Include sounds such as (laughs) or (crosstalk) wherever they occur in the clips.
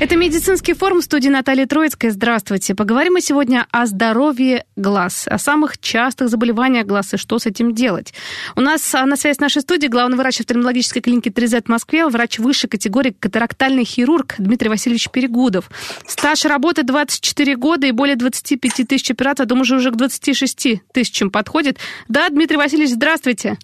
Это медицинский форум в студии Натальи Троицкой. Здравствуйте. Поговорим мы сегодня о здоровье глаз, о самых частых заболеваниях глаз и что с этим делать. У нас а, на связи с нашей студией главный врач офтальмологической клиники 3Z в Москве, врач высшей категории катарактальный хирург Дмитрий Васильевич Перегудов. Стаж работы 24 года и более 25 тысяч операций, а думаю, уже к 26 тысячам подходит. Да, Дмитрий Васильевич, здравствуйте.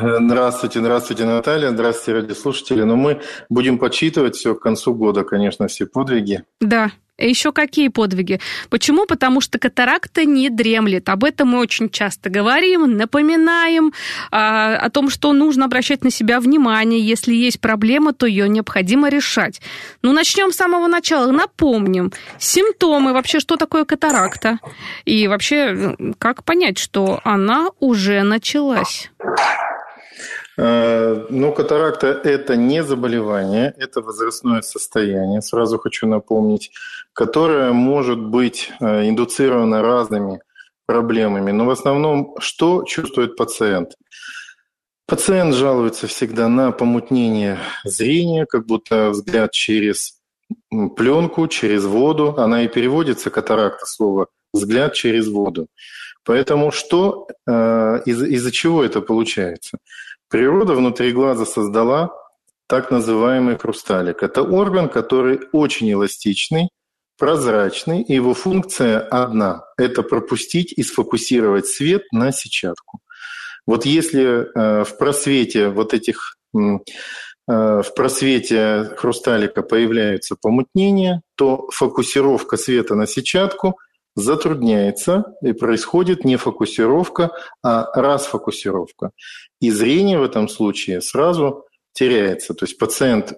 Здравствуйте, здравствуйте, Наталья, здравствуйте, радиослушатели. Но ну, мы будем подсчитывать все к концу года, конечно, все подвиги. Да, еще какие подвиги? Почему? Потому что катаракта не дремлет. Об этом мы очень часто говорим, напоминаем а, о том, что нужно обращать на себя внимание. Если есть проблема, то ее необходимо решать. Ну, начнем с самого начала. Напомним. Симптомы, вообще, что такое катаракта? И вообще, как понять, что она уже началась? Э, ну, катаракта – это не заболевание, это возрастное состояние, сразу хочу напомнить, которое может быть э, индуцировано разными проблемами. Но в основном что чувствует пациент? Пациент жалуется всегда на помутнение зрения, как будто взгляд через пленку, через воду. Она и переводится, катаракта, слово «взгляд через воду». Поэтому что, э, из- из-за чего это получается? Природа внутри глаза создала так называемый хрусталик. Это орган, который очень эластичный, прозрачный, и его функция одна – это пропустить и сфокусировать свет на сетчатку. Вот если э, в просвете вот этих э, в просвете хрусталика появляются помутнения, то фокусировка света на сетчатку затрудняется, и происходит не фокусировка, а расфокусировка. И зрение в этом случае сразу теряется. То есть пациент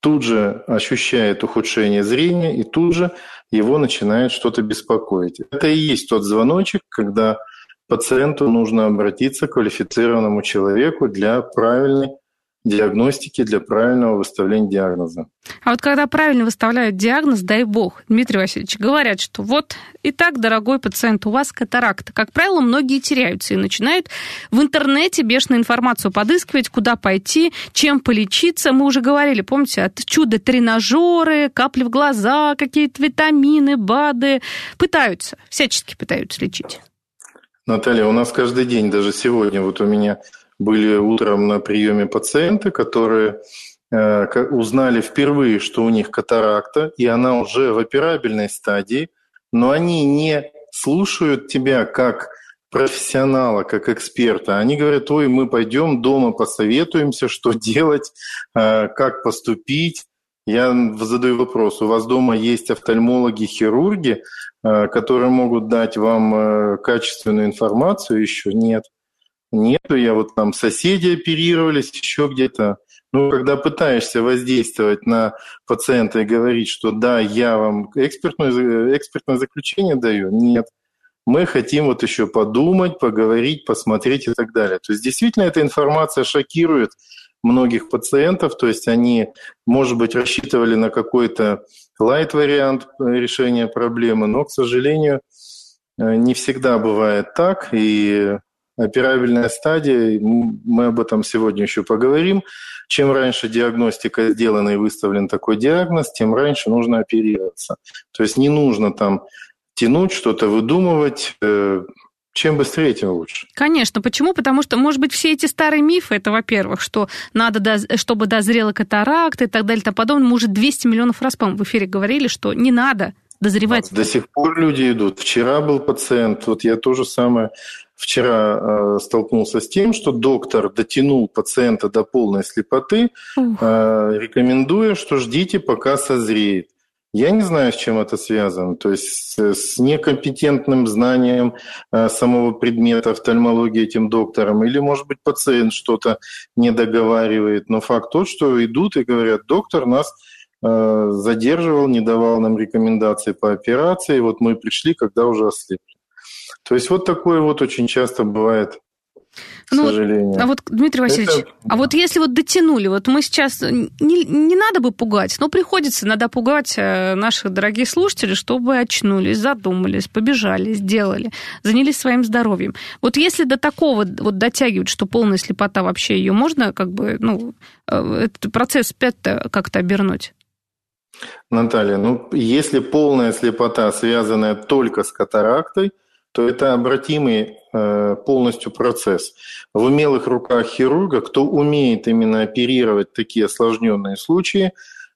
тут же ощущает ухудшение зрения, и тут же его начинает что-то беспокоить. Это и есть тот звоночек, когда пациенту нужно обратиться к квалифицированному человеку для правильной диагностики для правильного выставления диагноза. А вот когда правильно выставляют диагноз, дай бог, Дмитрий Васильевич, говорят, что вот и так, дорогой пациент, у вас катаракта. Как правило, многие теряются и начинают в интернете бешеную информацию подыскивать, куда пойти, чем полечиться. Мы уже говорили, помните, от чудо-тренажеры, капли в глаза, какие-то витамины, БАДы. Пытаются, всячески пытаются лечить. Наталья, у нас каждый день, даже сегодня, вот у меня были утром на приеме пациенты, которые э, узнали впервые, что у них катаракта, и она уже в операбельной стадии, но они не слушают тебя как профессионала, как эксперта. Они говорят, ой, мы пойдем дома посоветуемся, что (laughs) делать, э, как поступить. Я задаю вопрос, у вас дома есть офтальмологи, хирурги, э, которые могут дать вам качественную информацию? Еще нет. Нету, я вот там соседи оперировались, еще где-то. Ну, когда пытаешься воздействовать на пациента и говорить, что да, я вам экспертное, экспертное заключение даю, нет. Мы хотим вот еще подумать, поговорить, посмотреть и так далее. То есть действительно эта информация шокирует многих пациентов, то есть они, может быть, рассчитывали на какой-то лайт-вариант решения проблемы, но, к сожалению, не всегда бывает так, и операбельная стадия, мы об этом сегодня еще поговорим. Чем раньше диагностика сделана и выставлен такой диагноз, тем раньше нужно оперироваться. То есть не нужно там тянуть, что-то выдумывать, э, чем быстрее, тем лучше. Конечно. Почему? Потому что, может быть, все эти старые мифы, это, во-первых, что надо, чтобы дозрела катаракта и так далее и тому подобное. Мы уже 200 миллионов раз, по в эфире говорили, что не надо дозревать. До сих пор люди идут. Вчера был пациент, вот я то же самое вчера э, столкнулся с тем, что доктор дотянул пациента до полной слепоты, э, рекомендуя, что ждите, пока созреет. Я не знаю, с чем это связано. То есть с, некомпетентным знанием э, самого предмета офтальмологии этим доктором, или, может быть, пациент что-то не договаривает. Но факт тот, что идут и говорят, доктор нас задерживал, не давал нам рекомендации по операции. Вот мы пришли, когда уже ослепли. То есть вот такое вот очень часто бывает к ну, сожалению. А вот, Дмитрий Васильевич, это... а вот если вот дотянули, вот мы сейчас, не, не надо бы пугать, но приходится, надо пугать э, наших дорогих слушателей, чтобы очнулись, задумались, побежали, сделали, занялись своим здоровьем. Вот если до такого вот дотягивать, что полная слепота вообще, ее можно как бы, ну, э, этот процесс опять-то как-то обернуть? Наталья, ну, если полная слепота, связанная только с катарактой, то это обратимый э, полностью процесс. В умелых руках хирурга, кто умеет именно оперировать такие осложненные случаи,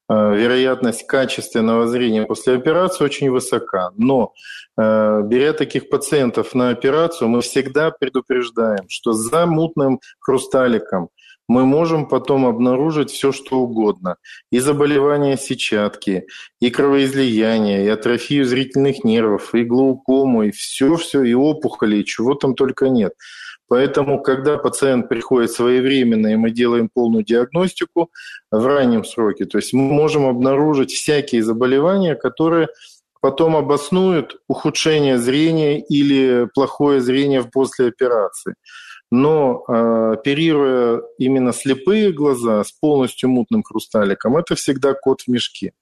э, вероятность качественного зрения после операции очень высока. Но э, беря таких пациентов на операцию, мы всегда предупреждаем, что за мутным хрусталиком мы можем потом обнаружить все, что угодно. И заболевания сетчатки, и кровоизлияние, и атрофию зрительных нервов, и глаукому, и все-все, и опухоли, и чего там только нет. Поэтому, когда пациент приходит своевременно, и мы делаем полную диагностику в раннем сроке, то есть мы можем обнаружить всякие заболевания, которые потом обоснуют ухудшение зрения или плохое зрение после операции но э, оперируя именно слепые глаза с полностью мутным хрусталиком, это всегда кот в мешке.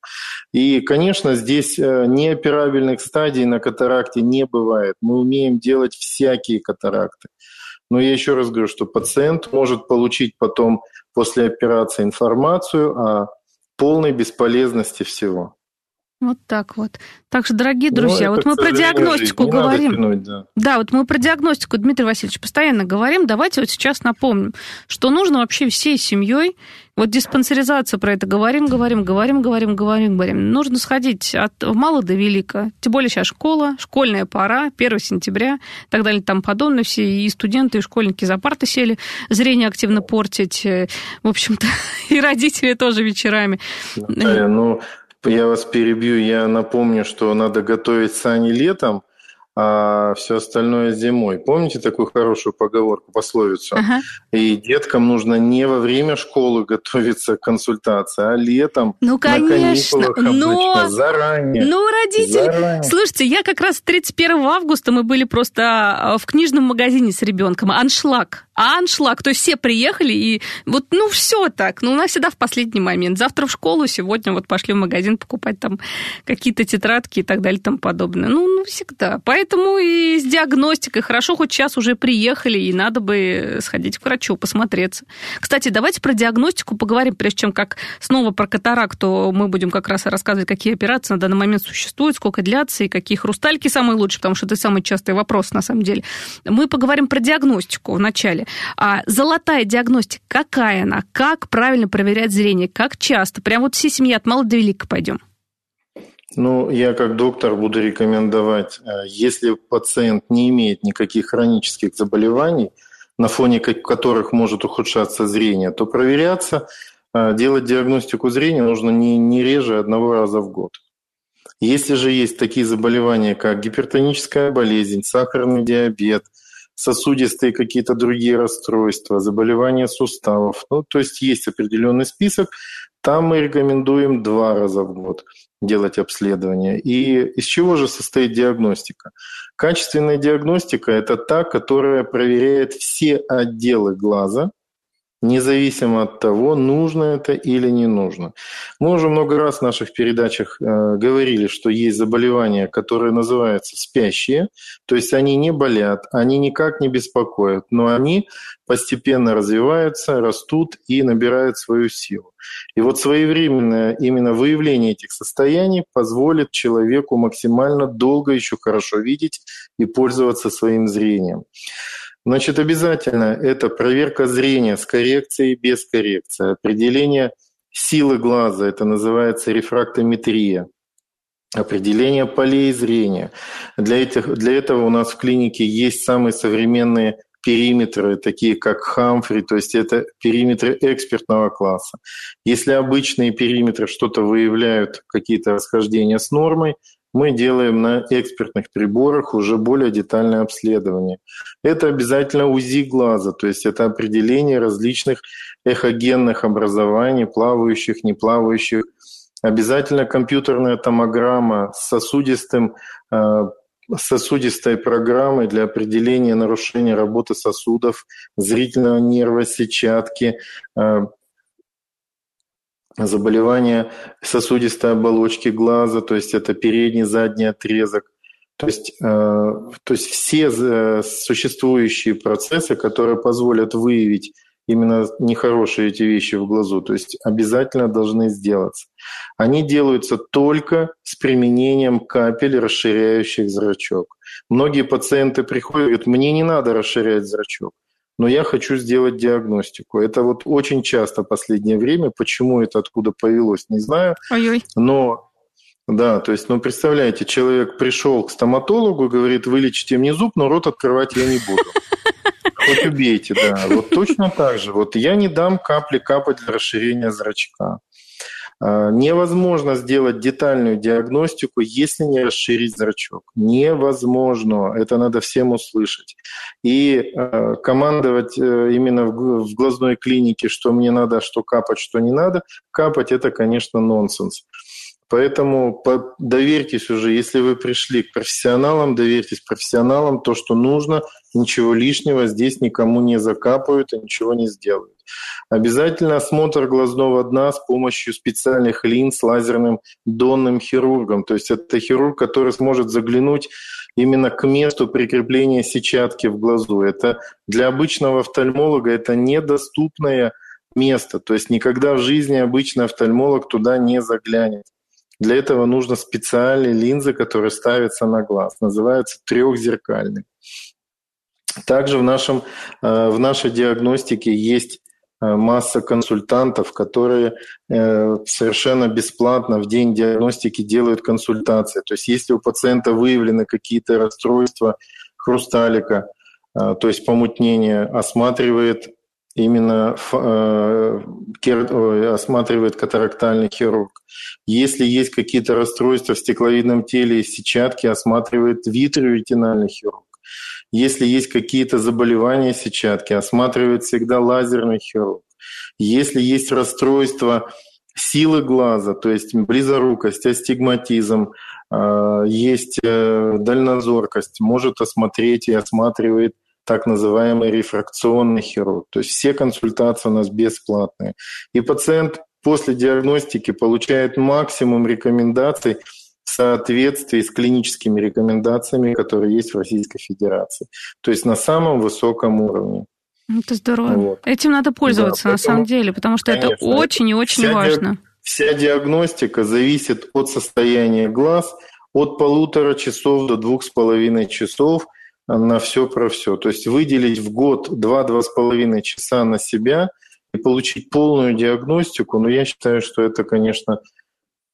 И, конечно, здесь э, неоперабельных стадий на катаракте не бывает. Мы умеем делать всякие катаракты. Но я еще раз говорю, что пациент может получить потом после операции информацию о полной бесполезности всего. Вот так вот. Так что, дорогие ну, друзья, ну, вот мы про диагностику говорим. Тянуть, да. да, вот мы про диагностику, Дмитрий Васильевич, постоянно говорим. Давайте вот сейчас напомним, что нужно вообще всей семьей, вот диспансеризация про это говорим, говорим, говорим, говорим, говорим, говорим. Нужно сходить от мала до велика. Тем более сейчас школа, школьная пора, 1 сентября, и так далее, там подобное. Все и студенты, и школьники за парты сели, зрение активно портить. Э, в общем-то, (laughs) и родители тоже вечерами. Да, ну, я вас перебью. Я напомню, что надо готовить сани летом, а все остальное зимой. Помните такую хорошую поговорку, пословицу? Ага. И деткам нужно не во время школы готовиться к консультации, а летом ну, конечно. на каникулах Но... заранее. Ну, родители, заранее. слушайте, я как раз 31 августа мы были просто а, в книжном магазине с ребенком. Аншлаг. Аншлаг. То есть все приехали, и вот, ну, все так. Ну, у нас всегда в последний момент. Завтра в школу, сегодня вот пошли в магазин покупать там какие-то тетрадки и так далее и тому подобное. Ну, ну всегда. Поэтому и с диагностикой хорошо, хоть сейчас уже приехали, и надо бы сходить к врачу, посмотреться. Кстати, давайте про диагностику поговорим, прежде чем как снова про катаракту мы будем как раз рассказывать, какие операции на данный момент существуют, сколько длятся и какие хрустальки самые лучшие, потому что это самый частый вопрос на самом деле. Мы поговорим про диагностику вначале. А золотая диагностика, какая она? Как правильно проверять зрение? Как часто? Прям вот всей семьи от мала до велика пойдем. Ну, я как доктор буду рекомендовать, э, если пациент не имеет никаких хронических заболеваний, на фоне которых может ухудшаться зрение, то проверяться, э, делать диагностику зрения нужно не, не реже одного раза в год. Если же есть такие заболевания, как гипертоническая болезнь, сахарный диабет, сосудистые какие-то другие расстройства, заболевания суставов, ну, то есть есть определенный список, там мы рекомендуем два раза в год делать обследование. И из чего же состоит диагностика? Качественная диагностика – это та, которая проверяет все отделы глаза – независимо от того, нужно это или не нужно. Мы уже много раз в наших передачах э, говорили, что есть заболевания, которые называются спящие, то есть они не болят, они никак не беспокоят, но они постепенно развиваются, растут и набирают свою силу. И вот своевременное именно выявление этих состояний позволит человеку максимально долго еще хорошо видеть и пользоваться своим зрением. Значит, обязательно это проверка зрения с коррекцией и без коррекции, определение силы глаза, это называется рефрактометрия, определение полей зрения. Для, этих, для этого у нас в клинике есть самые современные периметры, такие как Хамфри, то есть это периметры экспертного класса. Если обычные периметры что-то выявляют, какие-то расхождения с нормой, мы делаем на экспертных приборах уже более детальное обследование. Это обязательно УЗИ глаза, то есть это определение различных эхогенных образований, плавающих, не плавающих, Обязательно компьютерная томограмма с сосудистым э, сосудистой программой для определения нарушения работы сосудов, зрительного нерва, сетчатки, э, заболевания сосудистой оболочки глаза, то есть это передний, задний отрезок. То есть, э, то есть все э, существующие процессы, которые позволят выявить именно нехорошие эти вещи в глазу, то есть обязательно должны сделаться. Они делаются только с применением капель, расширяющих зрачок. Многие пациенты приходят и говорят, мне не надо расширять зрачок, но я хочу сделать диагностику. Это вот очень часто в последнее время. Почему это откуда повелось, не знаю. Ой-ой. Но да, то есть, ну, представляете, человек пришел к стоматологу, говорит, вылечите мне зуб, но рот открывать я не буду. Хоть убейте, да. Вот точно так же. Вот я не дам капли капать для расширения зрачка. А, невозможно сделать детальную диагностику, если не расширить зрачок. Невозможно. Это надо всем услышать. И э, командовать э, именно в, в глазной клинике, что мне надо, что капать, что не надо, капать это, конечно, нонсенс. Поэтому доверьтесь уже, если вы пришли к профессионалам, доверьтесь профессионалам, то, что нужно, ничего лишнего здесь никому не закапают и ничего не сделают. Обязательно осмотр глазного дна с помощью специальных линз лазерным донным хирургом. То есть это хирург, который сможет заглянуть именно к месту прикрепления сетчатки в глазу. Это для обычного офтальмолога это недоступное место. То есть никогда в жизни обычный офтальмолог туда не заглянет. Для этого нужно специальные линзы, которые ставятся на глаз. Называются трехзеркальные. Также в, нашем, э, в нашей диагностике есть э, масса консультантов, которые э, совершенно бесплатно в день диагностики делают консультации. То есть если у пациента выявлены какие-то расстройства хрусталика, то есть помутнение, осматривает именно осматривает катарактальный хирург. Если есть какие-то расстройства в стекловидном теле и сетчатке, осматривает витреоретинальный хирург. Если есть какие-то заболевания сетчатки, осматривает всегда лазерный хирург. Если есть расстройство силы глаза, то есть близорукость, астигматизм, а, есть э, дальнозоркость, может осмотреть и осматривает так называемый рефракционный хирург. То есть все консультации у нас бесплатные. И пациент после диагностики получает максимум рекомендаций в соответствии с клиническими рекомендациями, которые есть в Российской Федерации. То есть на самом высоком уровне. Это здорово. Вот. Этим надо пользоваться да, на самом деле, потому что конечно, это очень и очень вся важно. Диаг... Вся диагностика зависит от состояния глаз от полутора часов до двух с половиной часов – на все про все. То есть выделить в год 2-2,5 часа на себя и получить полную диагностику, ну, я считаю, что это, конечно,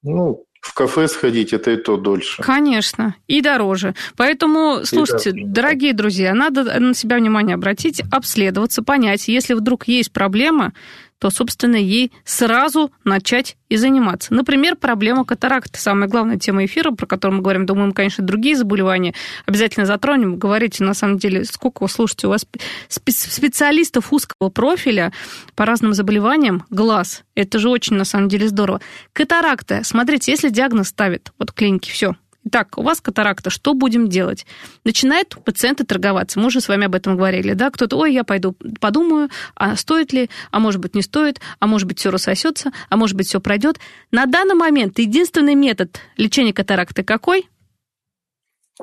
ну, в кафе сходить это и то дольше. Конечно, и дороже. Поэтому, слушайте, дороже. дорогие друзья, надо на себя внимание обратить, обследоваться, понять, если вдруг есть проблема, то, собственно, ей сразу начать и заниматься. Например, проблема катаракты. Самая главная тема эфира, про которую мы говорим. Думаем, конечно, другие заболевания обязательно затронем. Говорите, на самом деле, сколько вы слушаете, у вас специалистов узкого профиля по разным заболеваниям глаз. Это же очень, на самом деле, здорово. Катаракта. Смотрите, если диагноз ставит, вот клиники, все, Итак, у вас катаракта, что будем делать? Начинают пациенты торговаться. Мы уже с вами об этом говорили, да? Кто-то, ой, я пойду подумаю, а стоит ли, а может быть не стоит, а может быть все рассосется, а может быть все пройдет. На данный момент единственный метод лечения катаракты какой?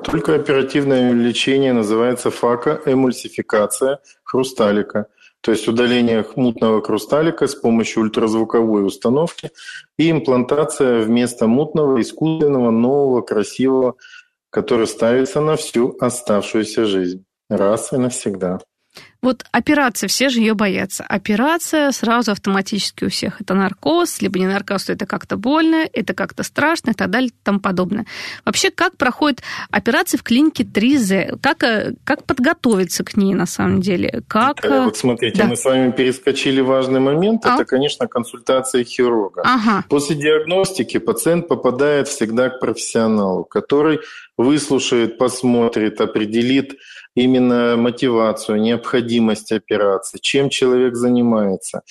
Только оперативное лечение называется факоэмульсификация хрусталика то есть удаление мутного хрусталика с помощью ультразвуковой установки и имплантация вместо мутного искусственного нового красивого, который ставится на всю оставшуюся жизнь раз и навсегда. Вот операция, все же ее боятся. Операция сразу автоматически у всех. Это наркоз, либо не наркоз, то это как-то больно, это как-то страшно и так далее и тому подобное. Вообще, как проходит операция в клинике 3Z? Как, э, как подготовиться к ней на самом деле? Как... Э, вот смотрите, да. мы с вами перескочили важный момент. А? Это, конечно, консультация хирурга. Ага. После диагностики пациент попадает всегда к профессионалу, который выслушает, посмотрит, определит именно мотивацию, необходимость операции, чем человек занимается,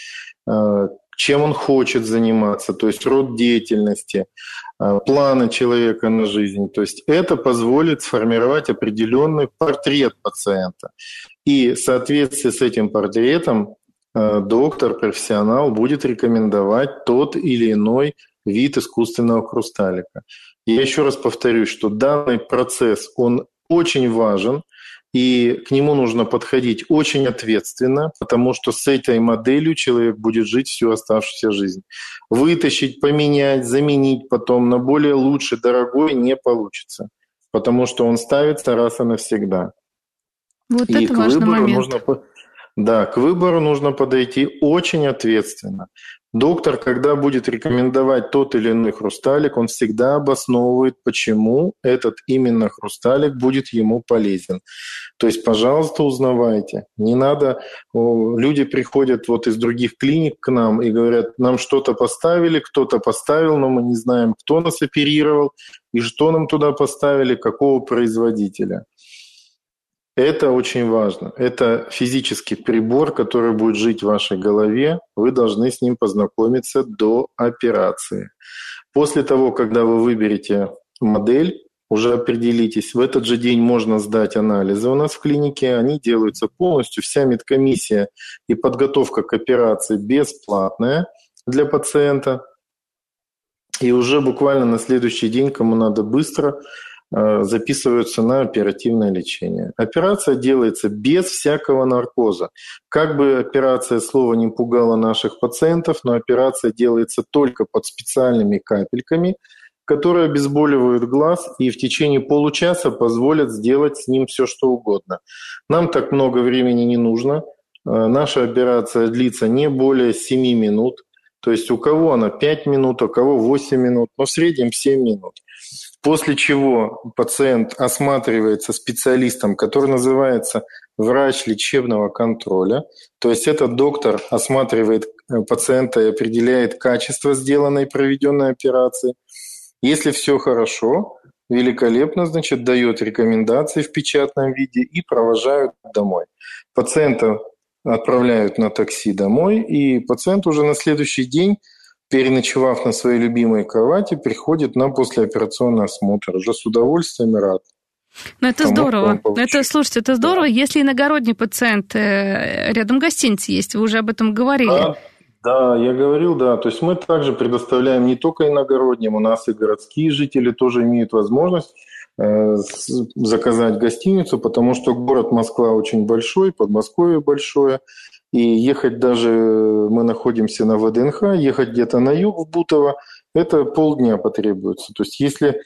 э, чем он хочет заниматься, то есть род деятельности, э, планы человека на жизнь. То есть это позволит сформировать определенный портрет пациента. И в соответствии с этим портретом э, доктор, профессионал будет рекомендовать тот или иной вид искусственного хрусталика. Я еще раз повторюсь, что данный процесс, он очень важен, и к нему нужно подходить очень ответственно, потому что с этой моделью человек будет жить всю оставшуюся жизнь. Вытащить, поменять, заменить потом на более лучший, дорогой не получится, потому что он ставится раз и навсегда. Вот и это важный момент. Нужно, да, к выбору нужно подойти очень ответственно. Доктор, когда будет рекомендовать тот или иной хрусталик, он всегда обосновывает, почему этот именно хрусталик будет ему полезен. То есть, пожалуйста, узнавайте. Не надо... Люди приходят вот из других клиник к нам и говорят, нам что-то поставили, кто-то поставил, но мы не знаем, кто нас оперировал и что нам туда поставили, какого производителя. Это очень важно. Это физический прибор, который будет жить в вашей голове. Вы должны с ним познакомиться до операции. После того, когда вы выберете модель, уже определитесь. В этот же день можно сдать анализы у нас в клинике. Они делаются полностью. Вся медкомиссия и подготовка к операции бесплатная для пациента. И уже буквально на следующий день, кому надо быстро, записываются на оперативное лечение. Операция делается без всякого наркоза. Как бы операция слова не пугала наших пациентов, но операция делается только под специальными капельками, которые обезболивают глаз и в течение получаса позволят сделать с ним все, что угодно. Нам так много времени не нужно. Э, наша операция длится не более 7 минут. То есть у кого она 5 минут, у кого 8 минут, но в среднем 7 минут. После чего пациент осматривается специалистом, который называется врач лечебного контроля. То есть этот доктор осматривает э, пациента и определяет качество сделанной и проведенной операции. Если все хорошо, великолепно, значит, дает рекомендации в печатном виде и провожают домой. Пациента отправляют на такси домой, и пациент уже на следующий день переночевав на своей любимой кровати, приходит на послеоперационный осмотр. Уже с удовольствием и рад. Ну, это здорово. Это, слушайте, это здорово, да. если иногородний пациент э, рядом гостиница есть, вы уже об этом говорили. Да, да, я говорил, да. То есть мы также предоставляем не только иногородним, у нас и городские жители тоже имеют возможность э, заказать гостиницу, потому что город Москва очень большой, Подмосковье большое, и ехать даже, мы находимся на ВДНХ, ехать где-то на юг в Бутово, это полдня потребуется. То есть если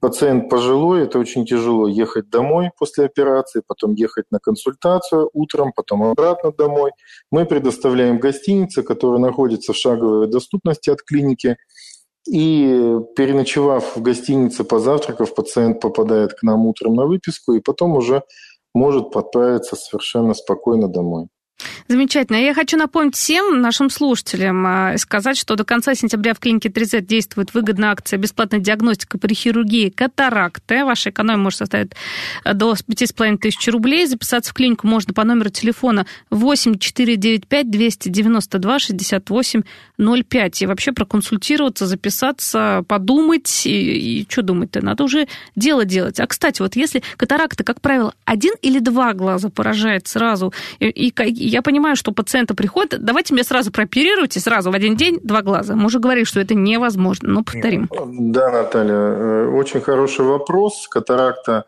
пациент пожилой, это очень тяжело ехать домой после операции, потом ехать на консультацию утром, потом обратно домой. Мы предоставляем гостиницы, которые находятся в шаговой доступности от клиники. И переночевав в гостинице, позавтракав, пациент попадает к нам утром на выписку и потом уже может отправиться совершенно спокойно домой. Замечательно. Я хочу напомнить всем нашим слушателям, а, сказать, что до конца сентября в клинике 3Z действует выгодная акция «Бесплатная диагностика при хирургии катаракты». Ваша экономия может составить а, до 5,5 тысяч рублей. Записаться в клинику можно по номеру телефона 8495 292 68 05. И вообще проконсультироваться, записаться, подумать. И, и что думать-то? Надо уже дело делать. А, кстати, вот если катаракта, как правило, один или два глаза поражает сразу, и, и я понимаю, что пациенты приходят, давайте меня сразу прооперируйте, сразу в один день два глаза. Мы уже говорили, что это невозможно, но повторим. Да, Наталья, э, очень хороший вопрос. Катаракта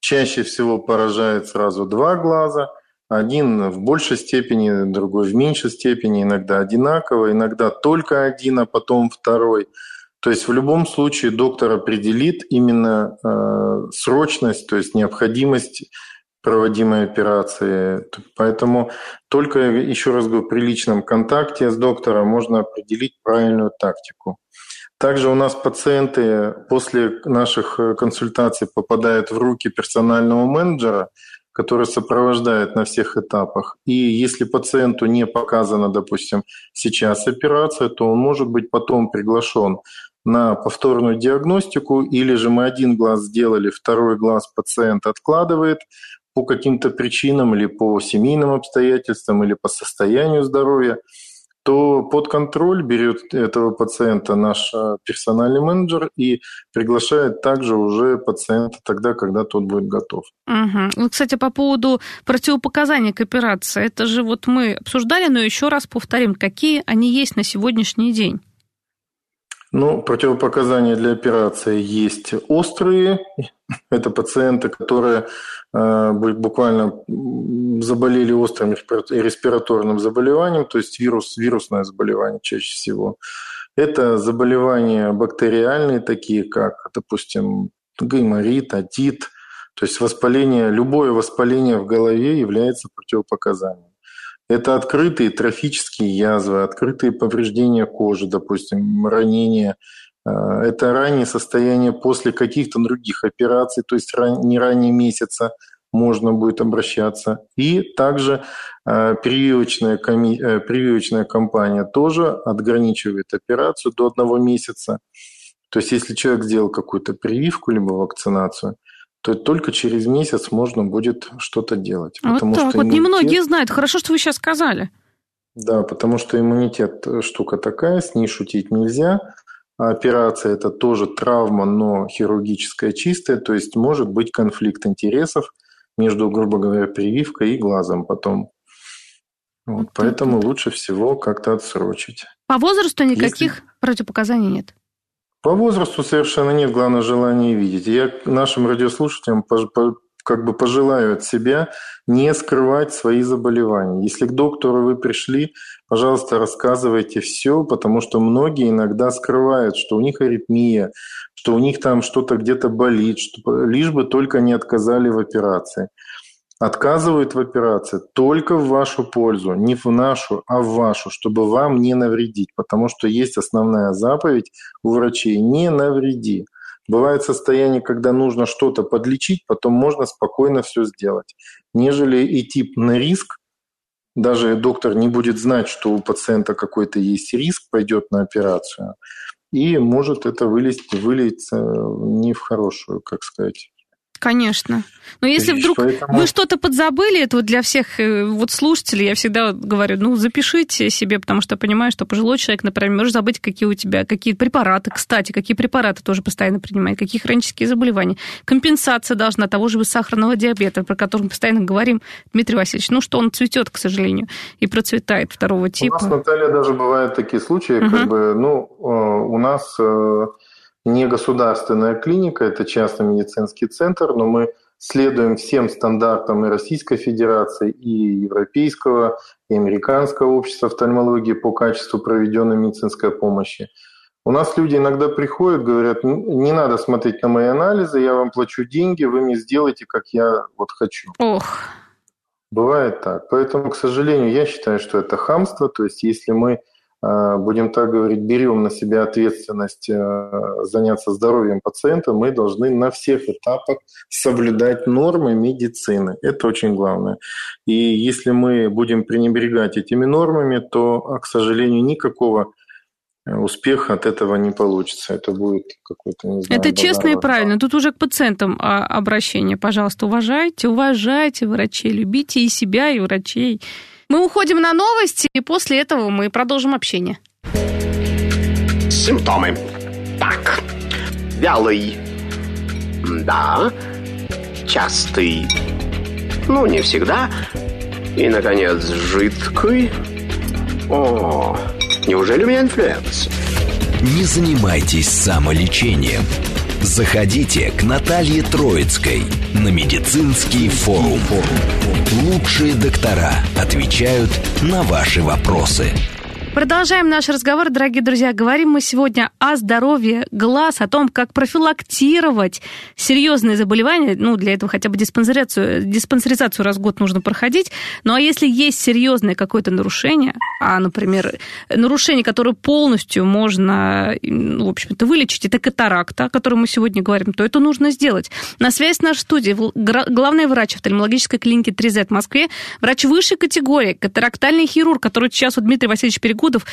чаще всего поражает сразу два глаза. Один в большей степени, другой в меньшей степени, иногда одинаково, иногда только один, а потом второй. То есть в любом случае доктор определит именно э, срочность, то есть необходимость проводимой операции. Поэтому только, еще раз говорю, при личном контакте с доктором можно определить правильную тактику. Также у нас пациенты после наших консультаций попадают в руки персонального менеджера, который сопровождает на всех этапах. И если пациенту не показана, допустим, сейчас операция, то он может быть потом приглашен на повторную диагностику, или же мы один глаз сделали, второй глаз пациент откладывает, по каким-то причинам или по семейным обстоятельствам или по состоянию здоровья, то под контроль берет этого пациента наш э, персональный менеджер и приглашает также уже пациента тогда, когда тот будет готов. Угу. Кстати, по поводу противопоказаний к операции, это же вот мы обсуждали, но еще раз повторим, какие они есть на сегодняшний день? Ну, противопоказания для операции есть острые. Это пациенты, которые буквально заболели острым респираторным заболеванием, то есть вирус, вирусное заболевание чаще всего. Это заболевания бактериальные, такие как, допустим, гайморит, атит, то есть воспаление, любое воспаление в голове является противопоказанием. Это открытые трофические язвы, открытые повреждения кожи, допустим, ранения. Э, это раннее состояние после каких-то других операций, то есть не ранее месяца можно будет обращаться. И также э, прививочная, коми... Э, прививочная компания тоже ограничивает операцию до одного месяца. То есть если человек сделал какую-то прививку либо вакцинацию, то только через месяц можно будет что-то делать. Вот потому так, что вот немногие знают. Хорошо, что вы сейчас сказали. Да, потому что иммунитет штука такая, с ней шутить нельзя. Операция – это тоже травма, но хирургическая чистая, то есть может быть конфликт интересов между, грубо говоря, прививкой и глазом потом. Вот поэтому лучше всего как-то отсрочить. По возрасту никаких Если... противопоказаний нет? По возрасту совершенно нет, главное желание видеть. Я нашим радиослушателям как бы пожелаю от себя не скрывать свои заболевания. Если к доктору вы пришли, пожалуйста, рассказывайте все, потому что многие иногда скрывают, что у них аритмия, что у них там что-то где-то болит, что, лишь бы только не отказали в операции отказывают в операции только в вашу пользу, не в нашу, а в вашу, чтобы вам не навредить, потому что есть основная заповедь у врачей – не навреди. Бывает состояние, когда нужно что-то подлечить, потом можно спокойно все сделать. Нежели идти на риск, даже доктор не будет знать, что у пациента какой-то есть риск, пойдет на операцию, и может это вылезть, вылиться не в хорошую, как сказать, Конечно. Но если вдруг поэтому... вы что-то подзабыли, это вот для всех э, вот слушателей, я всегда говорю, ну, запишите себе, потому что понимаю, что пожилой человек, например, может забыть, какие у тебя, какие препараты, кстати, какие препараты тоже постоянно принимает, какие хронические заболевания. Компенсация должна того же сахарного диабета, про который мы постоянно говорим, Дмитрий Васильевич, ну, что он цветет, к сожалению, и процветает второго типа. У нас, Наталья, даже бывают такие случаи, угу. как бы, ну, э, у нас э, не государственная клиника, это частный медицинский центр, но мы следуем всем стандартам и Российской Федерации, и Европейского, и Американского общества офтальмологии по качеству проведенной медицинской помощи. У нас люди иногда приходят, говорят, не надо смотреть на мои анализы, я вам плачу деньги, вы мне сделайте, как я вот хочу. Ох. Бывает так. Поэтому, к сожалению, я считаю, что это хамство. То есть, если мы будем так говорить, берем на себя ответственность э, заняться здоровьем пациента, мы должны на всех этапах соблюдать нормы медицины. Это очень главное. И если мы будем пренебрегать этими нормами, то, к сожалению, никакого э, успеха от этого не получится. Это будет какой-то, не знаю... Это честно и правильно. Тут уже к пациентам а, обращение. Пожалуйста, уважайте, уважайте врачей, любите и себя, и врачей. Мы уходим на новости, и после этого мы продолжим общение. Симптомы. Так, вялый. Да. Частый. Ну, не всегда. И, наконец, жидкий. О, неужели у меня инфлюэнца? Не занимайтесь самолечением. Заходите к Наталье Троицкой на медицинский форум. Лучшие доктора отвечают на ваши вопросы. Продолжаем наш разговор, дорогие друзья. Говорим мы сегодня о здоровье глаз, о том, как профилактировать серьезные заболевания. Ну, для этого хотя бы диспансеризацию, диспансеризацию раз в год нужно проходить. Ну, а если есть серьезное какое-то нарушение, а, например, нарушение, которое полностью можно, ну, в общем-то, вылечить, это катаракта, о которой мы сегодня говорим, то это нужно сделать. На связи с нашей студией главный врач офтальмологической клиники 3Z в Москве, врач высшей категории, катарактальный хирург, который сейчас вот Дмитрий Васильевич Перегуд Ягудов.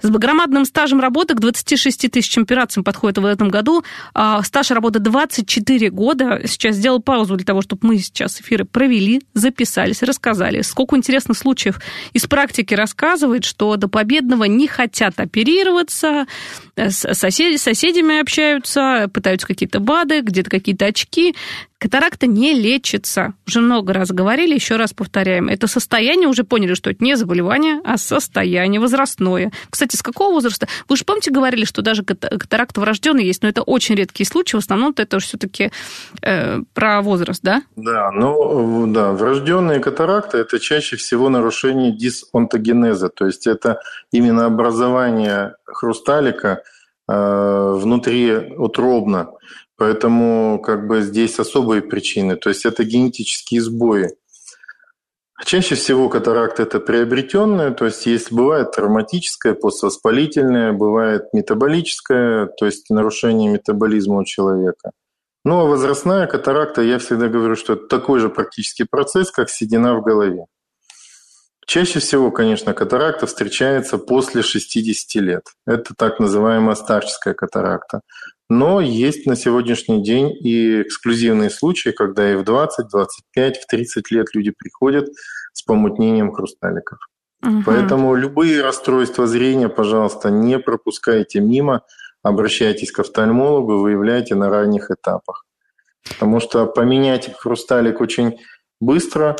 С громадным стажем работы к 26 тысячам операциям подходит в этом году. А, стаж работы 24 года. Сейчас сделал паузу для того, чтобы мы сейчас эфиры провели, записались, рассказали. Сколько интересных случаев из практики рассказывает, что до победного не хотят оперироваться, с соседи, соседями общаются, пытаются какие-то БАДы, где-то какие-то очки. Катаракта не лечится. Уже много раз говорили, еще раз повторяем. Это состояние, уже поняли, что это не заболевание, а состояние возрастное. Кстати, с какого возраста? Вы же помните, говорили, что даже катаракт врожденный есть, но это очень редкие случаи. В основном это все-таки э, про возраст, да? Да, ну да, врожденные катаракты это чаще всего нарушение дисонтогенеза, то есть это именно образование хрусталика внутри утробно. Поэтому как бы здесь особые причины. То есть это генетические сбои. Чаще всего катаракта это приобретенная, то есть есть бывает травматическая, поствоспалительная, бывает метаболическая, то есть нарушение метаболизма у человека. Ну а возрастная катаракта, я всегда говорю, что это такой же практический процесс, как седина в голове. Чаще всего, конечно, катаракта встречается после 60 лет. Это так называемая старческая катаракта. Но есть на сегодняшний день и эксклюзивные случаи, когда и в 20, 25, в 30 лет люди приходят с помутнением хрусталиков. Угу. Поэтому любые расстройства зрения, пожалуйста, не пропускайте мимо, обращайтесь к офтальмологу, выявляйте на ранних этапах. Потому что поменять хрусталик очень быстро,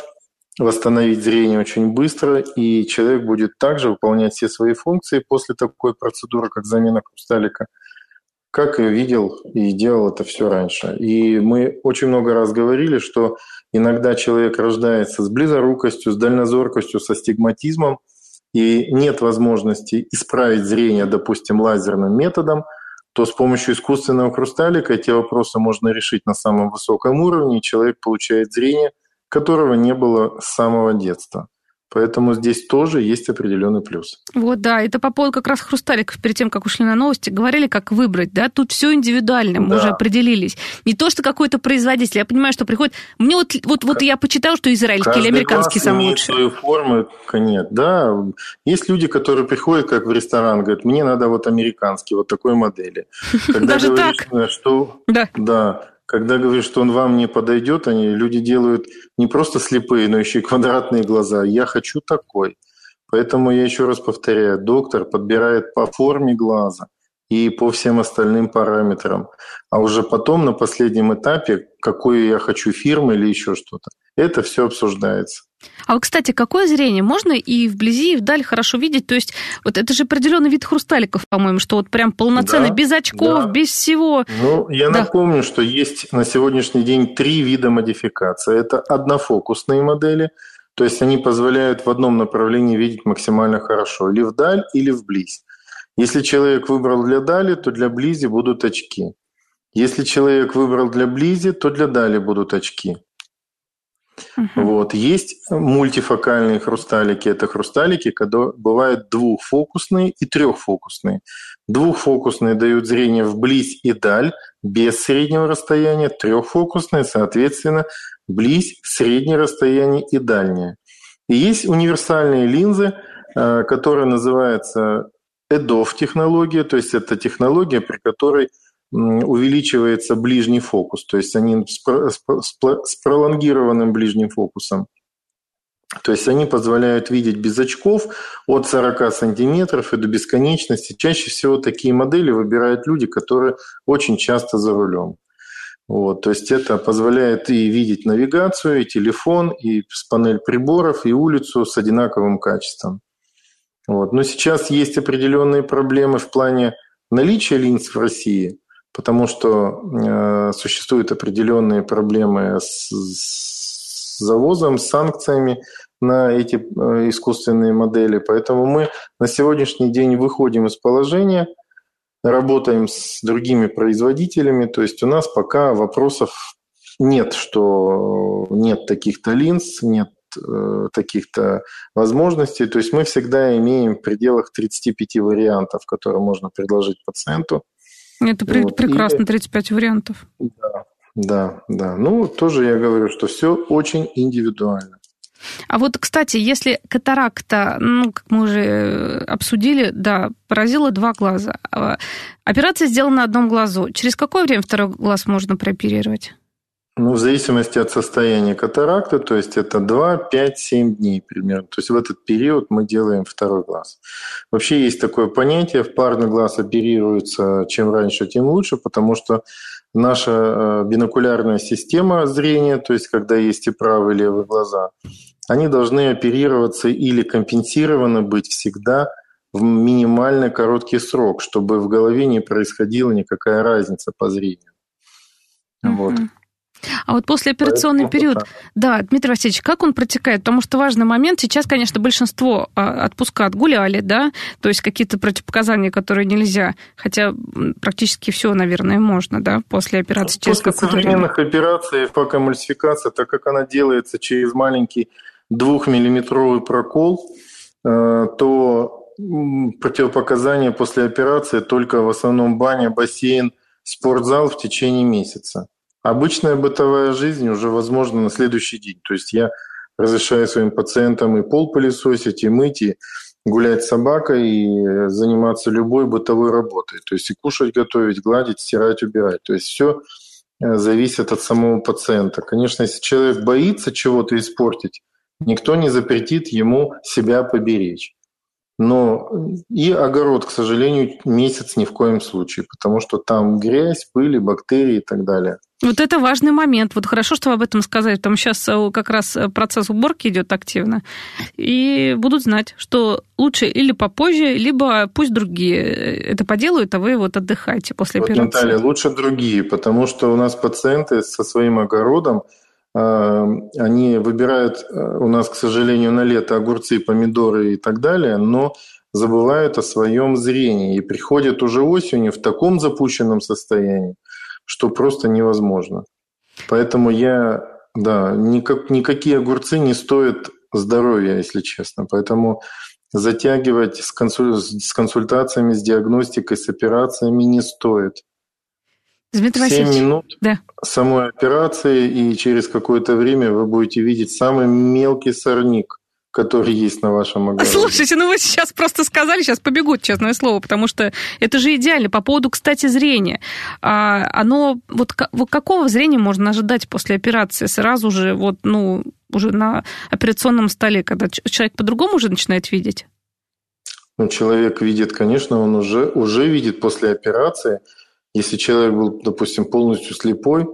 восстановить зрение очень быстро, и человек будет также выполнять все свои функции после такой процедуры, как замена хрусталика – как и видел и делал это все раньше. И мы очень много раз говорили, что иногда человек рождается с близорукостью, с дальнозоркостью, со стигматизмом, и нет возможности исправить зрение, допустим, лазерным методом, то с помощью искусственного хрусталика эти вопросы можно решить на самом высоком уровне, и человек получает зрение, которого не было с самого детства. Поэтому здесь тоже есть определенный плюс. Вот, да, это по поводу как раз хрусталиков, перед тем, как ушли на новости, говорили, как выбрать, да, тут все индивидуально, мы да. уже определились. Не то, что какой-то производитель, я понимаю, что приходит, мне вот, вот, вот я почитал, что израильский Каждый или американский самый лучший. свою форму, нет, да, есть люди, которые приходят, как в ресторан, говорят, мне надо вот американский, вот такой модели. (laughs) Даже так? Что, да. Да, когда говоришь, что он вам не подойдет, они, люди делают не просто слепые, но еще и квадратные глаза. Я хочу такой. Поэтому я еще раз повторяю, доктор подбирает по форме глаза и по всем остальным параметрам. А уже потом на последнем этапе, какую я хочу фирму или еще что-то, это все обсуждается. А вот, кстати, какое зрение? Можно и вблизи, и вдаль хорошо видеть? То есть вот это же определенный вид хрусталиков, по-моему, что вот прям полноценно, да, без очков, да. без всего. Ну, я да. напомню, что есть на сегодняшний день три вида модификации. Это однофокусные модели, то есть они позволяют в одном направлении видеть максимально хорошо, или вдаль, или вблизь. Если человек выбрал для дали, то для близи будут очки. Если человек выбрал для близи, то для дали будут очки. Uh-huh. Вот. Есть мультифокальные хрусталики. Это хрусталики, когда бывают двухфокусные и трехфокусные. Двухфокусные дают зрение вблизь и даль, без среднего расстояния. Трехфокусные, соответственно, близь, среднее расстояние и дальнее. И есть универсальные линзы, э, которые называются EDOF технология, то есть это технология, при которой увеличивается ближний фокус, то есть они с, пролонгированным ближним фокусом. То есть они позволяют видеть без очков от 40 сантиметров и до бесконечности. Чаще всего такие модели выбирают люди, которые очень часто за рулем. Вот, то есть это позволяет и видеть навигацию, и телефон, и панель приборов, и улицу с одинаковым качеством. Вот. Но сейчас есть определенные проблемы в плане наличия линз в России потому что э, существуют определенные проблемы с, с завозом, с санкциями на эти э, искусственные модели. Поэтому мы на сегодняшний день выходим из положения, работаем с другими производителями. То есть у нас пока вопросов нет, что нет таких-то линз, нет э, таких-то возможностей. То есть мы всегда имеем в пределах 35 вариантов, которые можно предложить пациенту. Это вот. прекрасно, и... 35 вариантов. Да, да, да. Ну, тоже я говорю, что все очень индивидуально. А вот, кстати, если катаракта, ну, как мы уже э, обсудили, да, поразила два глаза. А, операция сделана на одном глазу. Через какое время второй глаз можно прооперировать? Ну, в зависимости от состояния катаракты, то есть это 2, 5, 7 дней примерно. То есть в этот период мы делаем второй глаз. Вообще есть такое понятие, в парный глаз оперируется чем раньше, тем лучше, потому что наша э, бинокулярная система зрения, то есть когда есть и правый, и левый глаза, они должны оперироваться или компенсированы быть всегда в минимально короткий срок, чтобы в голове не происходила никакая разница по зрению. Mm-hmm. Вот. А вот после операционный период, да, Дмитрий Васильевич, как он протекает? Потому что важный момент, сейчас, конечно, большинство а, отпуска отгуляли, да, то есть какие-то противопоказания, которые нельзя, хотя практически все, наверное, можно, да, после операции через После современных время. операций факоэмульсификация, так как она делается через маленький двухмиллиметровый прокол, э, то противопоказания после операции только в основном баня, бассейн, спортзал в течение месяца. Обычная бытовая жизнь уже возможна на следующий день. То есть я разрешаю своим пациентам и пол пылесосить, и мыть, и гулять с собакой, и заниматься любой бытовой работой. То есть и кушать, готовить, гладить, стирать, убирать. То есть все э, зависит от самого пациента. Конечно, если человек боится чего-то испортить, никто не запретит ему себя поберечь. Но и огород, к сожалению, месяц ни в коем случае, потому что там грязь, пыль, бактерии и так далее. Вот это важный момент. Вот хорошо, что вы об этом сказали, потому сейчас э, как раз э, процесс уборки идет активно. И будут знать, что лучше или попозже, либо пусть другие это поделают, а вы вот отдыхайте после вот, операции. Наталья, лучше другие, потому что у нас пациенты со своим огородом, э, они выбирают у нас, к сожалению, на лето огурцы, помидоры и так далее, но забывают о своем зрении и приходят уже осенью в таком запущенном состоянии, что просто невозможно. Поэтому я, да, никак, никакие огурцы не стоят здоровья, если честно. Поэтому затягивать с, с консультациями, с диагностикой, с операциями не стоит. Дмитрий 7 Васильевич, минут да. самой операции, и через какое-то время вы будете видеть самый мелкий сорник который есть на вашем огороде. Слушайте, ну вы сейчас просто сказали, сейчас побегут, честное слово, потому что это же идеально. По поводу, кстати, зрения. А, оно, вот, вот какого зрения можно ожидать после операции? Сразу же, вот, ну, уже на операционном столе, когда человек по-другому уже начинает видеть? Ну, человек видит, конечно, он уже, уже видит после операции. Если человек был, допустим, полностью слепой,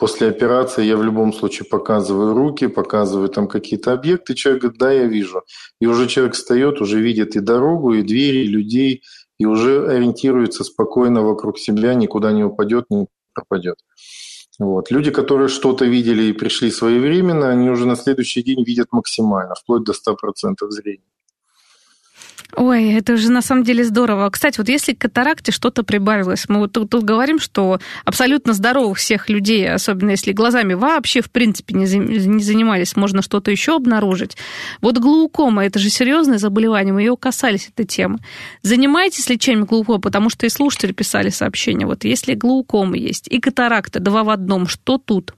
После операции я в любом случае показываю руки, показываю там какие-то объекты. Человек говорит, да, я вижу. И уже человек встает, уже видит и дорогу, и двери, и людей, и уже ориентируется спокойно вокруг себя, никуда не упадет, не пропадет. Вот. Люди, которые что-то видели и пришли своевременно, они уже на следующий день видят максимально, вплоть до 100% зрения. Ой, это же на самом деле здорово. Кстати, вот если к катаракте что-то прибавилось, мы вот тут, тут говорим, что абсолютно здоровых всех людей, особенно если глазами вообще в принципе не, не занимались, можно что-то еще обнаружить. Вот глаукома, это же серьезное заболевание, мы ее касались этой темы. Занимайтесь лечением глаукомы, потому что и слушатели писали сообщения. Вот если глаукома есть и катаракта, два в одном, что тут?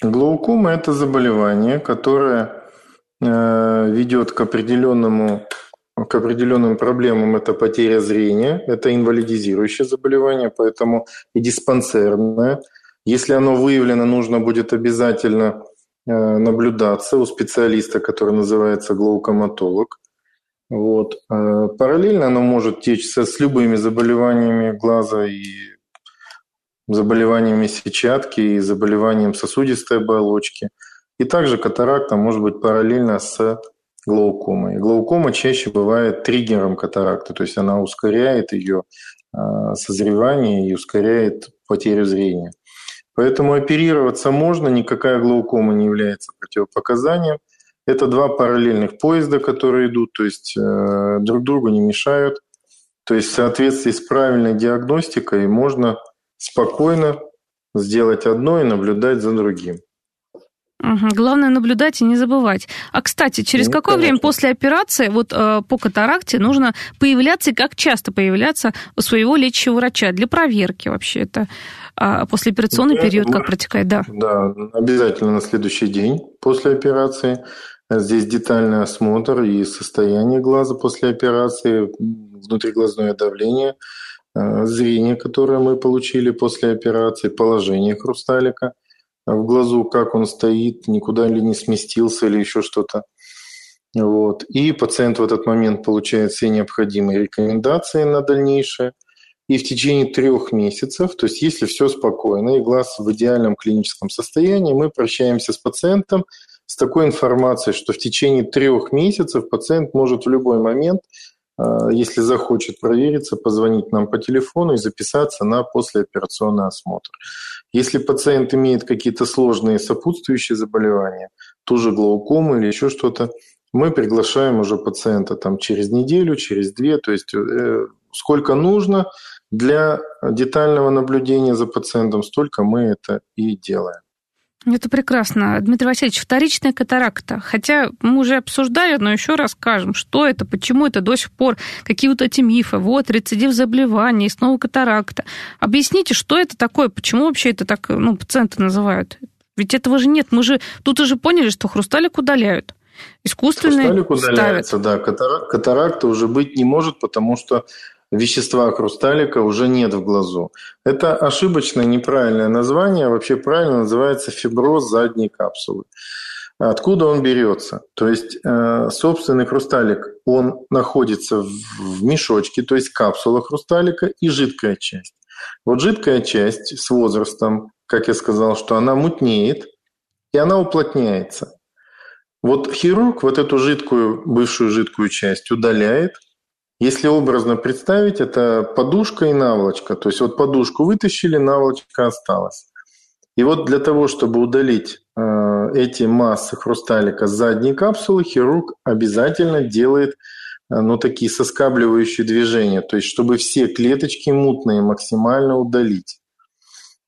Глаукома – это заболевание, которое э, ведет к определенному к определенным проблемам это потеря зрения, это инвалидизирующее заболевание, поэтому и диспансерное. Если оно выявлено, нужно будет обязательно э, наблюдаться у специалиста, который называется глаукоматолог. Вот. Э, параллельно оно может течь с любыми заболеваниями глаза и заболеваниями сетчатки и заболеванием сосудистой оболочки. И также катаракта может быть параллельно с глаукомой. Глаукома чаще бывает триггером катаракты, то есть она ускоряет ее а, созревание и ускоряет потерю зрения. Поэтому оперироваться можно, никакая глаукома не является противопоказанием. Это два параллельных поезда, которые идут, то есть э, друг другу не мешают. То есть в соответствии с правильной диагностикой можно спокойно сделать одно и наблюдать за другим. Угу. Главное наблюдать и не забывать. А, кстати, через ну, какое конечно. время после операции вот э, по катаракте нужно появляться и как часто появляться у своего лечащего врача для проверки вообще это э, послеоперационный ну, период как протекает? Да. Да, обязательно на следующий день после операции. Здесь детальный осмотр и состояние глаза после операции, внутриглазное давление, э, зрение, которое мы получили после операции, положение хрусталика – в глазу, как он стоит, никуда ли не сместился или еще что-то. Вот. И пациент в этот момент получает все необходимые рекомендации на дальнейшее. И в течение трех месяцев, то есть если все спокойно и глаз в идеальном клиническом состоянии, мы прощаемся с пациентом с такой информацией, что в течение трех месяцев пациент может в любой момент, а, если захочет провериться, позвонить нам по телефону и записаться на послеоперационный осмотр. Если пациент имеет какие-то сложные сопутствующие заболевания, ту же глаукому или еще что-то, мы приглашаем уже пациента там через неделю, через две, то есть э, сколько нужно для детального наблюдения за пациентом, столько мы это и делаем. Это прекрасно. Дмитрий Васильевич, вторичная катаракта. Хотя мы уже обсуждали, но еще раз скажем, что это, почему это до сих пор, какие вот эти мифы, вот рецидив заболевания и снова катаракта. Объясните, что это такое, почему вообще это так, ну, пациенты называют? Ведь этого же нет. Мы же тут уже поняли, что хрусталик удаляют. Искусственный Хрусталик удаляется, ставят. да. Катаракта уже быть не может, потому что вещества хрусталика уже нет в глазу. Это ошибочное, неправильное название. Вообще правильно называется фиброз задней капсулы. Откуда он берется? То есть э, собственный хрусталик, он находится в мешочке, то есть капсула хрусталика и жидкая часть. Вот жидкая часть с возрастом, как я сказал, что она мутнеет, и она уплотняется. Вот хирург вот эту жидкую, бывшую жидкую часть удаляет – если образно представить, это подушка и наволочка. То есть вот подушку вытащили, наволочка осталась. И вот для того, чтобы удалить э, эти массы хрусталика с задней капсулы, хирург обязательно делает э, ну, такие соскабливающие движения, то есть чтобы все клеточки мутные максимально удалить.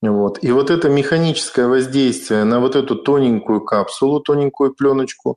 Вот. И вот это механическое воздействие на вот эту тоненькую капсулу, тоненькую пленочку,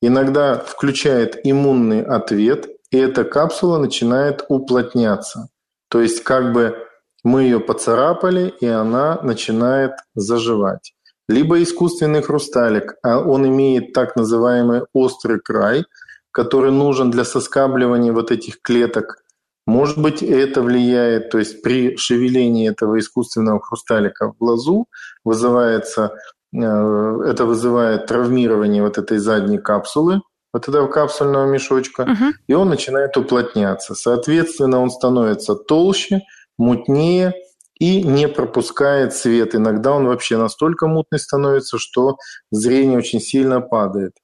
иногда включает иммунный ответ – и эта капсула начинает уплотняться. То есть как бы мы ее поцарапали, и она начинает заживать. Либо искусственный хрусталик, а он имеет так называемый острый край, который нужен для соскабливания вот этих клеток. Может быть, это влияет, то есть при шевелении этого искусственного хрусталика в глазу вызывается, э, это вызывает травмирование вот этой задней капсулы, вот этого капсульного мешочка, угу. и он начинает уплотняться. Соответственно, он становится толще, мутнее и не пропускает свет. Иногда он вообще настолько мутный становится, что зрение очень сильно падает.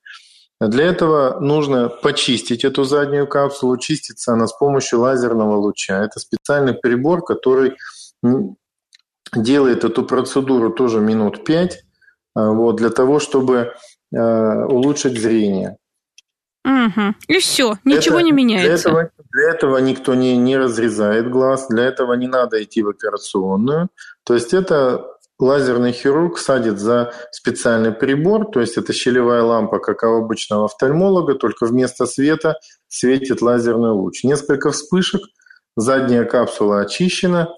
Для этого нужно почистить эту заднюю капсулу. Чистится она с помощью лазерного луча. Это специальный прибор, который делает эту процедуру тоже минут пять, а, вот, для того, чтобы э, улучшить зрение. Угу. И все, ничего это, не меняется. Для этого, для этого никто не, не разрезает глаз, для этого не надо идти в операционную. То есть это лазерный хирург садит за специальный прибор, то есть это щелевая лампа, как у обычного офтальмолога, только вместо света светит лазерный луч. Несколько вспышек, задняя капсула очищена,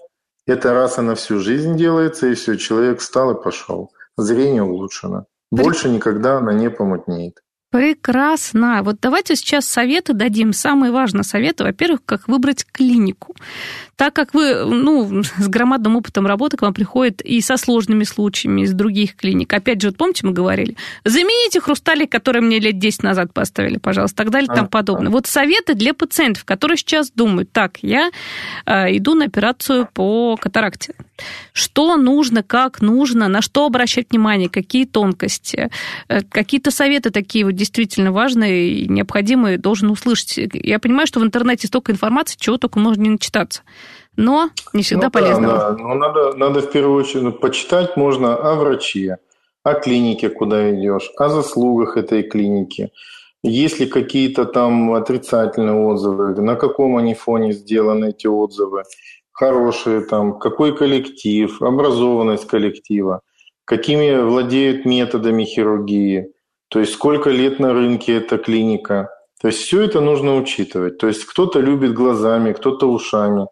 это раз и на всю жизнь делается, и все, человек встал и пошел. Зрение улучшено. Больше никогда она не помутнеет. Прекрасно. Вот давайте сейчас советы дадим. Самые важные советы, во-первых, как выбрать клинику. Так как вы ну, (laughs) с громадным опытом работы к вам приходят и со сложными случаями из других клиник. Опять же, вот помните, мы говорили, замените хрусталик, который мне лет 10 назад поставили, пожалуйста, так далее и тому подобное. Вот советы для пациентов, которые сейчас думают, так, я э, иду на операцию по катаракте. Что нужно, как нужно, на что обращать внимание, какие тонкости, э, какие-то советы такие вот действительно важные и необходимые должен услышать. Я понимаю, что в интернете столько информации, чего только можно не начитаться но не всегда ну, полезно. Да, да. Ну, надо, надо в первую очередь почитать можно о враче, о клинике, куда идешь, о заслугах этой клиники. Есть ли какие-то там отрицательные отзывы, на каком они фоне сделаны эти отзывы, хорошие там, какой коллектив, образованность коллектива. какими владеют методами хирургии, то есть сколько лет на рынке эта клиника. То есть все это нужно учитывать. То есть кто-то любит глазами, кто-то ушами,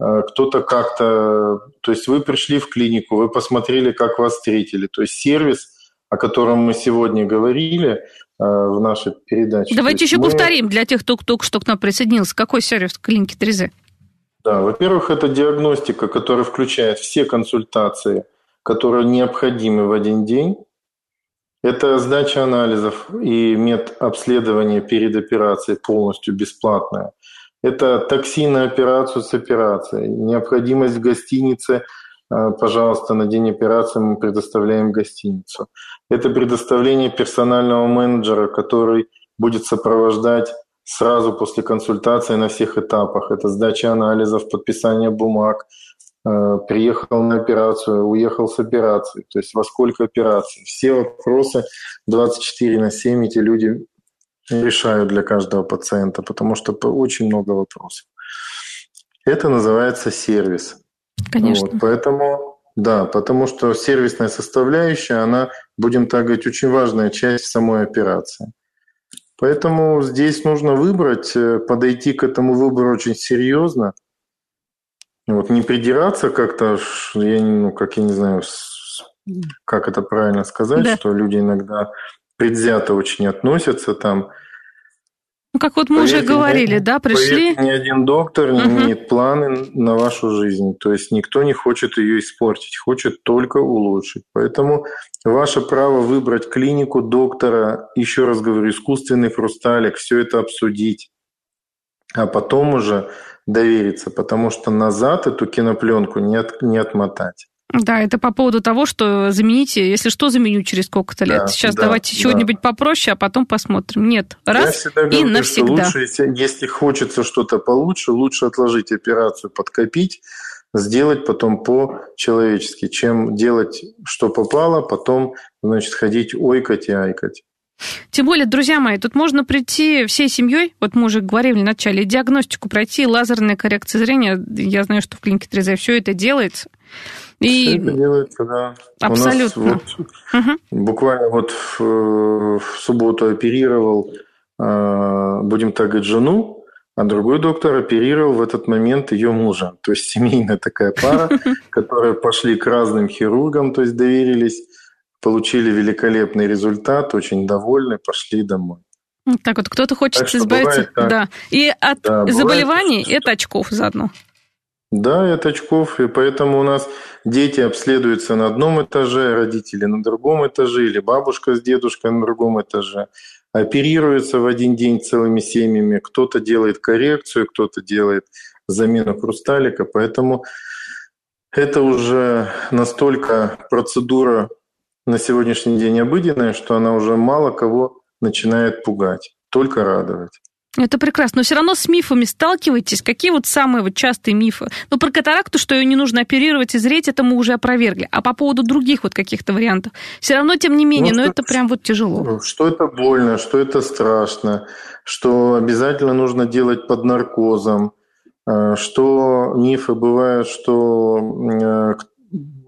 э, кто-то как-то... То есть вы пришли в клинику, вы посмотрели, как вас встретили. То есть сервис, о котором мы сегодня говорили э, в нашей передаче. Давайте еще мы... повторим для тех, кто только что к нам присоединился. Какой сервис в клинике 3Z? Да, во-первых, это диагностика, которая включает все консультации, которые необходимы в один день. Это сдача анализов и медобследование перед операцией полностью бесплатное. Это такси на операцию с операцией. Необходимость в гостинице, э, пожалуйста, на день операции мы предоставляем гостиницу. Это предоставление персонального менеджера, который будет сопровождать сразу после консультации на всех этапах. Это сдача анализов, подписание бумаг, приехал на операцию, уехал с операции, то есть во сколько операций. Все вопросы 24 на 7 эти люди решают для каждого пациента, потому что очень много вопросов. Это называется сервис. Конечно. Вот, поэтому, да, потому что сервисная составляющая, она, будем так говорить, очень важная часть самой операции. Поэтому здесь нужно выбрать, э, подойти к этому выбору очень серьезно. Вот не придираться как-то, я, ну, как я не знаю, как это правильно сказать, да. что люди иногда предвзято очень относятся там – ну, как вот мы поверьте, уже говорили, да, пришли... Поверьте, ни один доктор не uh-huh. имеет планы на вашу жизнь. То есть никто не хочет ее испортить, хочет только улучшить. Поэтому ваше право выбрать клинику доктора, еще раз говорю, искусственный хрусталик, все это обсудить, а потом уже довериться, потому что назад эту кинопленку не, от, не отмотать. Да, это по поводу того, что замените, если что, заменю через сколько-то лет. Да, Сейчас да, давайте да. чего-нибудь попроще, а потом посмотрим. Нет, раз Я и говорю, навсегда. Лучше, если, если хочется что-то получше, лучше отложить операцию, подкопить, сделать потом по-человечески, чем делать, что попало, потом, значит, ходить ойкать и айкать. Тем более, друзья мои, тут можно прийти всей семьей, вот мы уже говорили начале, диагностику пройти, лазерная коррекция зрения. Я знаю, что в клинике 3 все это делается. И... Все это делается, да. Абсолютно. У нас вот, угу. Буквально вот в, в субботу оперировал, а, будем так говорить, жену, а другой доктор оперировал в этот момент ее мужа. То есть семейная такая пара, (laughs) которые пошли к разным хирургам, то есть доверились, получили великолепный результат, очень довольны, пошли домой. Так вот, кто-то хочет так избавиться, да, и от да, заболеваний, и от очков заодно. Да, и от очков, и поэтому у нас дети обследуются на одном этаже, родители на другом этаже, или бабушка с дедушкой на другом этаже. Оперируются в один день целыми семьями, кто-то делает коррекцию, кто-то делает замену хрусталика, поэтому это уже настолько процедура на сегодняшний день обыденная, что она уже мало кого начинает пугать, только радовать. Это прекрасно. Но все равно с мифами сталкиваетесь. Какие вот самые вот частые мифы? Ну, про катаракту, что ее не нужно оперировать и зреть, это мы уже опровергли. А по поводу других вот каких-то вариантов? Все равно, тем не менее, ну, но это прям вот тяжело. Что это больно, что это страшно, что обязательно нужно делать под наркозом, э, что мифы бывают, что э,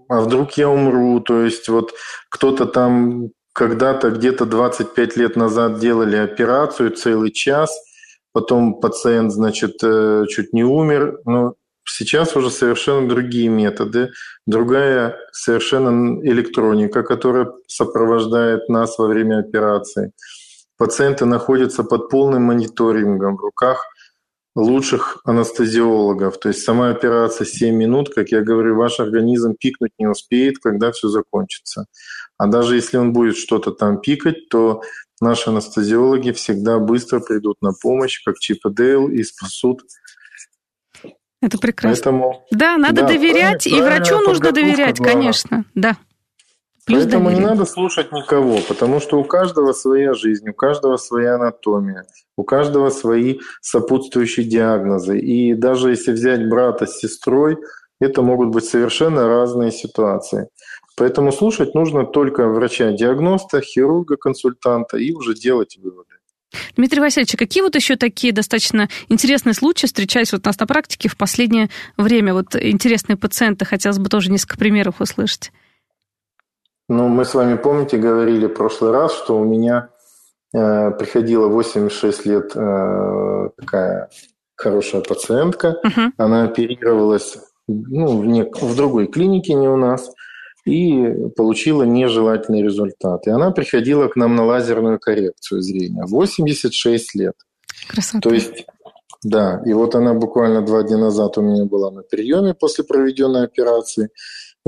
а вдруг я умру, то есть вот кто-то там когда-то где-то 25 лет назад делали операцию целый час – потом пациент, значит, э, чуть не умер. Но сейчас уже совершенно другие методы, другая совершенно электроника, которая сопровождает нас во время операции. Пациенты находятся под полным мониторингом в руках лучших анестезиологов. То есть сама операция 7 минут, как я говорю, ваш организм пикнуть не успеет, когда все закончится. А даже если он будет что-то там пикать, то Наши анестезиологи всегда быстро придут на помощь, как Чип и Дейл, и спасут. Это прекрасно. Поэтому, да, надо да, доверять, и врачу нужно доверять, главное. конечно, да. Плюс Поэтому доверие. не надо слушать никого, потому что у каждого своя жизнь, у каждого своя анатомия, у каждого свои сопутствующие диагнозы. И даже если взять брата с сестрой, это могут быть совершенно разные ситуации. Поэтому слушать нужно только врача-диагноста, хирурга-консультанта и уже делать выводы. Дмитрий Васильевич, а какие вот еще такие достаточно интересные случаи встречались вот у нас на практике в последнее время? Вот интересные пациенты, хотелось бы тоже несколько примеров услышать. Ну, мы с вами, помните, говорили в прошлый раз, что у меня э, приходила 86 лет э, такая хорошая пациентка. Uh-huh. Она оперировалась ну, в, не, в другой клинике, не у нас, и получила нежелательный результат. И она приходила к нам на лазерную коррекцию зрения. 86 лет. Красота. То есть, да, и вот она буквально два дня назад у меня была на приеме после проведенной операции.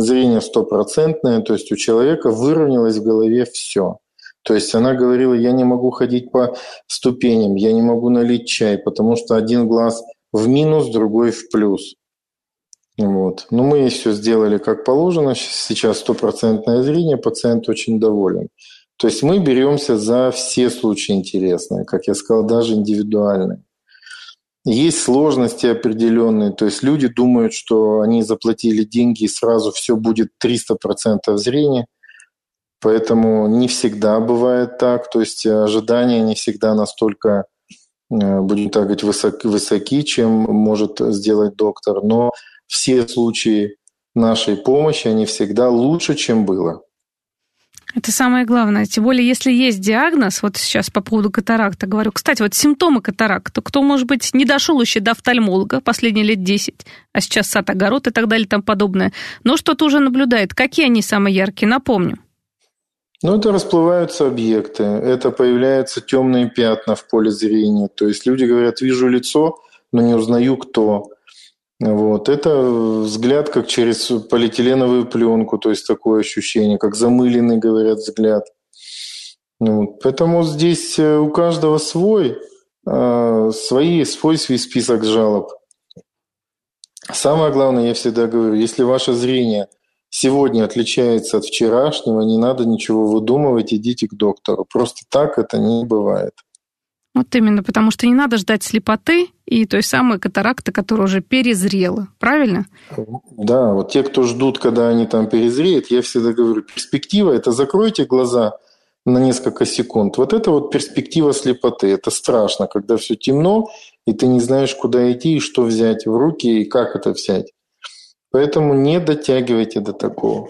Зрение стопроцентное, то есть у человека выровнялось в голове все. То есть она говорила, я не могу ходить по ступеням, я не могу налить чай, потому что один глаз в минус, другой в плюс. Вот. Но мы все сделали как положено. Сейчас стопроцентное зрение, пациент очень доволен. То есть мы беремся за все случаи интересные, как я сказал, даже индивидуальные. Есть сложности определенные, то есть люди думают, что они заплатили деньги и сразу все будет 300% зрения, поэтому не всегда бывает так, то есть ожидания не всегда настолько, э, будем так говорить, высоки, высоки, чем может сделать доктор, но все случаи нашей помощи, они всегда лучше, чем было. Это самое главное. Тем более, если есть диагноз, вот сейчас по поводу катаракта говорю. Кстати, вот симптомы катаракта. Кто, может быть, не дошел еще до офтальмолога последние лет 10, а сейчас сад, огород и так далее тому подобное, но что-то уже наблюдает. Какие они самые яркие? Напомню. Ну, это расплываются объекты, это появляются темные пятна в поле зрения. То есть люди говорят, вижу лицо, но не узнаю, кто. Вот. Это взгляд как через полиэтиленовую пленку, то есть такое ощущение, как замыленный, говорят, взгляд. Вот. Поэтому здесь э, у каждого свой, э, свои, свой свой список жалоб. Самое главное, я всегда говорю, если ваше зрение сегодня отличается от вчерашнего, не надо ничего выдумывать, идите к доктору. Просто так это не бывает. Вот именно, потому что не надо ждать слепоты и той самой катаракты, которая уже перезрела, правильно? Да, вот те, кто ждут, когда они там перезреют, я всегда говорю, перспектива – это закройте глаза на несколько секунд. Вот это вот перспектива слепоты. Это страшно, когда все темно, и ты не знаешь, куда идти, и что взять в руки, и как это взять. Поэтому не дотягивайте до такого.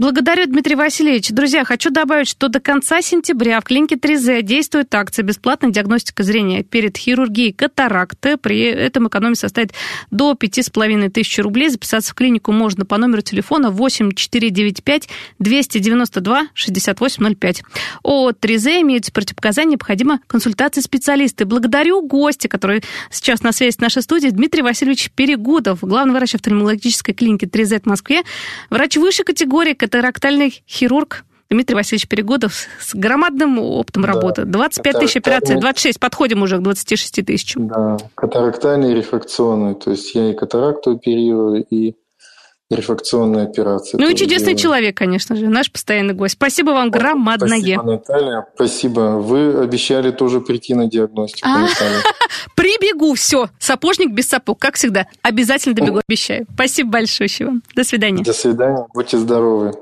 Благодарю, Дмитрий Васильевич. Друзья, хочу добавить, что до конца сентября в клинике 3Z действует акция «Бесплатная диагностика зрения перед хирургией катаракты». При этом экономия составит до 5,5 тысяч рублей. Записаться в клинику можно по номеру телефона 8495 292 6805. О 3Z имеются противопоказания, необходима консультация специалиста. Благодарю гостя, который сейчас на связи с нашей студией, Дмитрий Васильевич Перегудов, главный врач офтальмологической клиники 3Z в Москве, врач высшей категории, катарактальный хирург Дмитрий Васильевич Перегодов с громадным опытом да. работы. 25 тысяч операций, 26, подходим уже к 26 тысячам. Да, катарактальный и рефракционный. То есть я и катаракту оперирую, и рефракционные операции. Ну и чудесный делаю. человек, конечно же, наш постоянный гость. Спасибо вам громадное. Спасибо, Наталья. Спасибо. Вы обещали тоже прийти на диагностику, а? (laughs) Прибегу, все. Сапожник без сапог, как всегда. Обязательно добегу, (laughs) обещаю. Спасибо большое вам. До свидания. До свидания. Будьте здоровы.